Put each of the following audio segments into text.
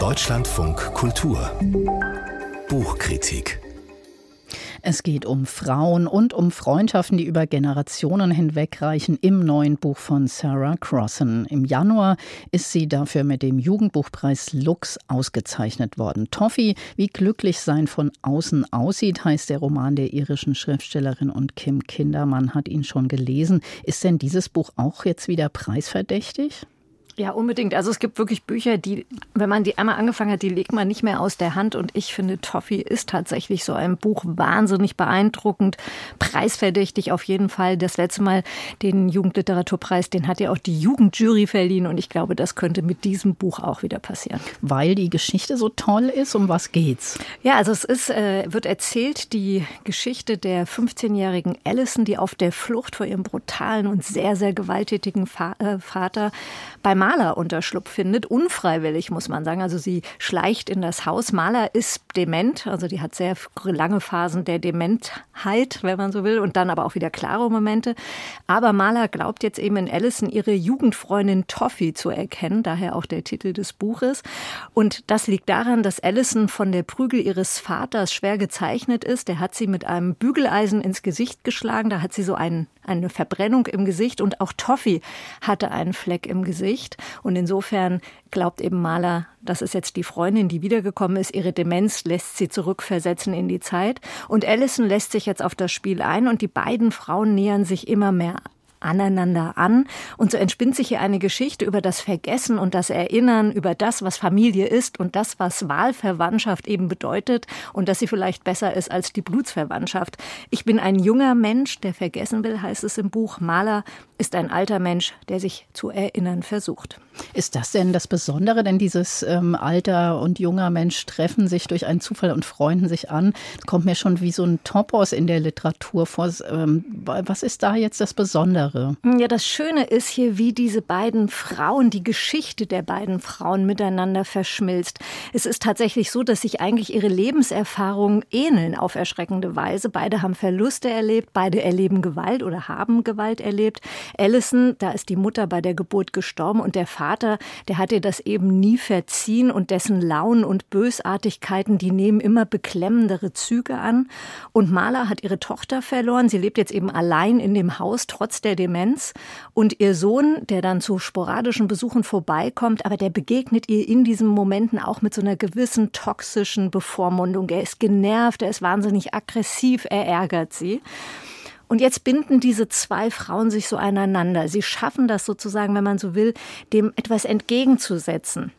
Deutschlandfunk Kultur Buchkritik es geht um Frauen und um Freundschaften, die über Generationen hinwegreichen im neuen Buch von Sarah Crossan. Im Januar ist sie dafür mit dem Jugendbuchpreis Lux ausgezeichnet worden. Toffee, wie glücklich sein von außen aussieht, heißt der Roman der irischen Schriftstellerin und Kim Kindermann hat ihn schon gelesen. Ist denn dieses Buch auch jetzt wieder preisverdächtig? Ja, unbedingt. Also es gibt wirklich Bücher, die, wenn man die einmal angefangen hat, die legt man nicht mehr aus der Hand. Und ich finde, Toffee ist tatsächlich so ein Buch wahnsinnig beeindruckend, preisverdächtig auf jeden Fall. Das letzte Mal den Jugendliteraturpreis, den hat ja auch die Jugendjury verliehen. Und ich glaube, das könnte mit diesem Buch auch wieder passieren. Weil die Geschichte so toll ist, um was geht's? Ja, also es ist, äh, wird erzählt, die Geschichte der 15-jährigen Allison, die auf der Flucht vor ihrem brutalen und sehr, sehr gewalttätigen äh, Vater bei Maler Unterschlupf findet, unfreiwillig muss man sagen. Also sie schleicht in das Haus. Maler ist dement, also die hat sehr lange Phasen der Dementheit, wenn man so will, und dann aber auch wieder klare Momente. Aber Maler glaubt jetzt eben in Allison ihre Jugendfreundin Toffee zu erkennen, daher auch der Titel des Buches. Und das liegt daran, dass Allison von der Prügel ihres Vaters schwer gezeichnet ist. Der hat sie mit einem Bügeleisen ins Gesicht geschlagen. Da hat sie so einen, eine Verbrennung im Gesicht und auch Toffee hatte einen Fleck im Gesicht. Und insofern glaubt eben Maler, das ist jetzt die Freundin, die wiedergekommen ist. Ihre Demenz lässt sie zurückversetzen in die Zeit. Und Allison lässt sich jetzt auf das Spiel ein und die beiden Frauen nähern sich immer mehr aneinander an. Und so entspinnt sich hier eine Geschichte über das Vergessen und das Erinnern, über das, was Familie ist und das, was Wahlverwandtschaft eben bedeutet und dass sie vielleicht besser ist als die Blutsverwandtschaft. Ich bin ein junger Mensch, der vergessen will, heißt es im Buch. Maler ist ein alter Mensch, der sich zu erinnern versucht. Ist das denn das Besondere? Denn dieses ähm, alter und junger Mensch treffen sich durch einen Zufall und freunden sich an. Das kommt mir schon wie so ein Topos in der Literatur vor. Ähm, was ist da jetzt das Besondere? Ja, das Schöne ist hier, wie diese beiden Frauen, die Geschichte der beiden Frauen miteinander verschmilzt. Es ist tatsächlich so, dass sich eigentlich ihre Lebenserfahrungen ähneln auf erschreckende Weise. Beide haben Verluste erlebt, beide erleben Gewalt oder haben Gewalt erlebt. Allison, da ist die Mutter bei der Geburt gestorben und der Vater, der hat ihr das eben nie verziehen und dessen Launen und Bösartigkeiten, die nehmen immer beklemmendere Züge an. Und Marla hat ihre Tochter verloren. Sie lebt jetzt eben allein in dem Haus, trotz der Demenz. Und ihr Sohn, der dann zu sporadischen Besuchen vorbeikommt, aber der begegnet ihr in diesen Momenten auch mit so einer gewissen toxischen Bevormundung. Er ist genervt, er ist wahnsinnig aggressiv, er ärgert sie. Und jetzt binden diese zwei Frauen sich so aneinander. Sie schaffen das sozusagen, wenn man so will, dem etwas entgegenzusetzen.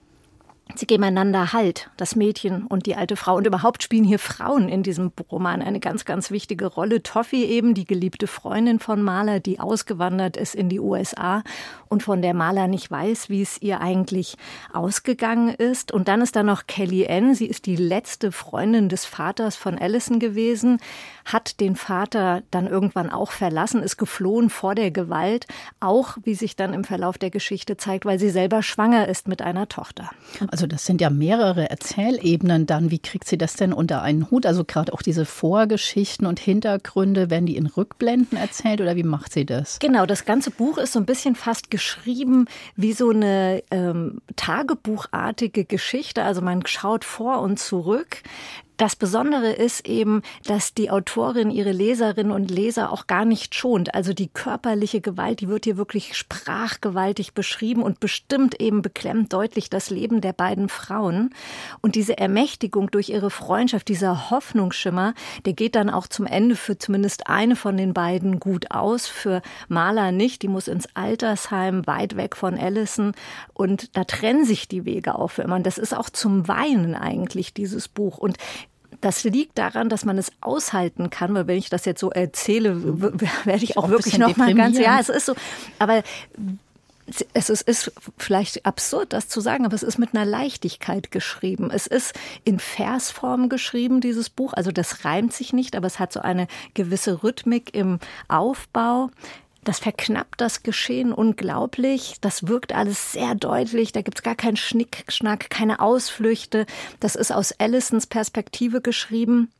Sie geben einander Halt, das Mädchen und die alte Frau. Und überhaupt spielen hier Frauen in diesem Roman eine ganz, ganz wichtige Rolle. Toffee eben, die geliebte Freundin von Maler, die ausgewandert ist in die USA und von der Maler nicht weiß, wie es ihr eigentlich ausgegangen ist. Und dann ist da noch Kelly Ann. Sie ist die letzte Freundin des Vaters von Allison gewesen, hat den Vater dann irgendwann auch verlassen, ist geflohen vor der Gewalt, auch wie sich dann im Verlauf der Geschichte zeigt, weil sie selber schwanger ist mit einer Tochter. Also das sind ja mehrere Erzählebenen dann. Wie kriegt sie das denn unter einen Hut? Also gerade auch diese Vorgeschichten und Hintergründe, werden die in Rückblenden erzählt oder wie macht sie das? Genau, das ganze Buch ist so ein bisschen fast geschrieben wie so eine ähm, Tagebuchartige Geschichte. Also man schaut vor und zurück. Das Besondere ist eben, dass die Autorin ihre Leserinnen und Leser auch gar nicht schont. Also die körperliche Gewalt, die wird hier wirklich sprachgewaltig beschrieben und bestimmt eben beklemmt deutlich das Leben der beiden Frauen. Und diese Ermächtigung durch ihre Freundschaft, dieser Hoffnungsschimmer, der geht dann auch zum Ende für zumindest eine von den beiden gut aus. Für Maler nicht. Die muss ins Altersheim, weit weg von Allison. Und da trennen sich die Wege auch für immer. Und das ist auch zum Weinen eigentlich, dieses Buch. Und das liegt daran, dass man es aushalten kann, weil wenn ich das jetzt so erzähle, werde ich auch, auch wirklich noch mal ganz, ja, es ist so, aber es ist, ist, vielleicht absurd, das zu sagen, aber es ist mit einer Leichtigkeit geschrieben. Es ist in Versform geschrieben, dieses Buch. Also das reimt sich nicht, aber es hat so eine gewisse Rhythmik im Aufbau. Das verknappt das Geschehen unglaublich. Das wirkt alles sehr deutlich. Da gibt's gar keinen Schnickschnack, keine Ausflüchte. Das ist aus Allisons Perspektive geschrieben.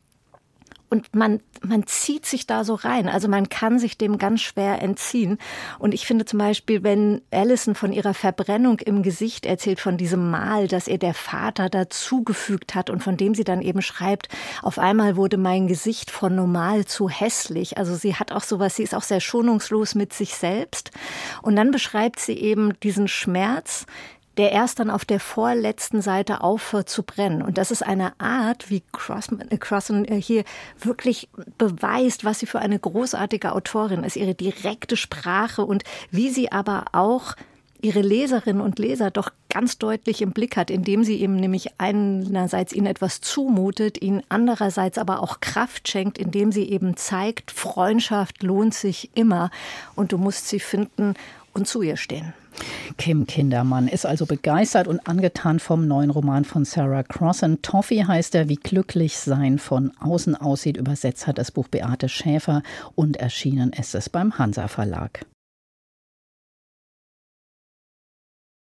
Und man, man zieht sich da so rein. Also man kann sich dem ganz schwer entziehen. Und ich finde zum Beispiel, wenn Allison von ihrer Verbrennung im Gesicht erzählt, von diesem Mal, das ihr der Vater dazugefügt hat und von dem sie dann eben schreibt, auf einmal wurde mein Gesicht von normal zu hässlich. Also sie hat auch sowas, sie ist auch sehr schonungslos mit sich selbst. Und dann beschreibt sie eben diesen Schmerz, der erst dann auf der vorletzten Seite aufhört zu brennen. Und das ist eine Art, wie Crossan äh, hier wirklich beweist, was sie für eine großartige Autorin ist, ihre direkte Sprache und wie sie aber auch ihre Leserinnen und Leser doch ganz deutlich im Blick hat, indem sie eben nämlich einerseits ihnen etwas zumutet, ihnen andererseits aber auch Kraft schenkt, indem sie eben zeigt, Freundschaft lohnt sich immer und du musst sie finden und zu ihr stehen. Kim Kindermann ist also begeistert und angetan vom neuen Roman von Sarah Crossan. Toffee heißt er, wie glücklich sein von außen aussieht. Übersetzt hat das Buch Beate Schäfer und erschienen ist es beim Hansa Verlag.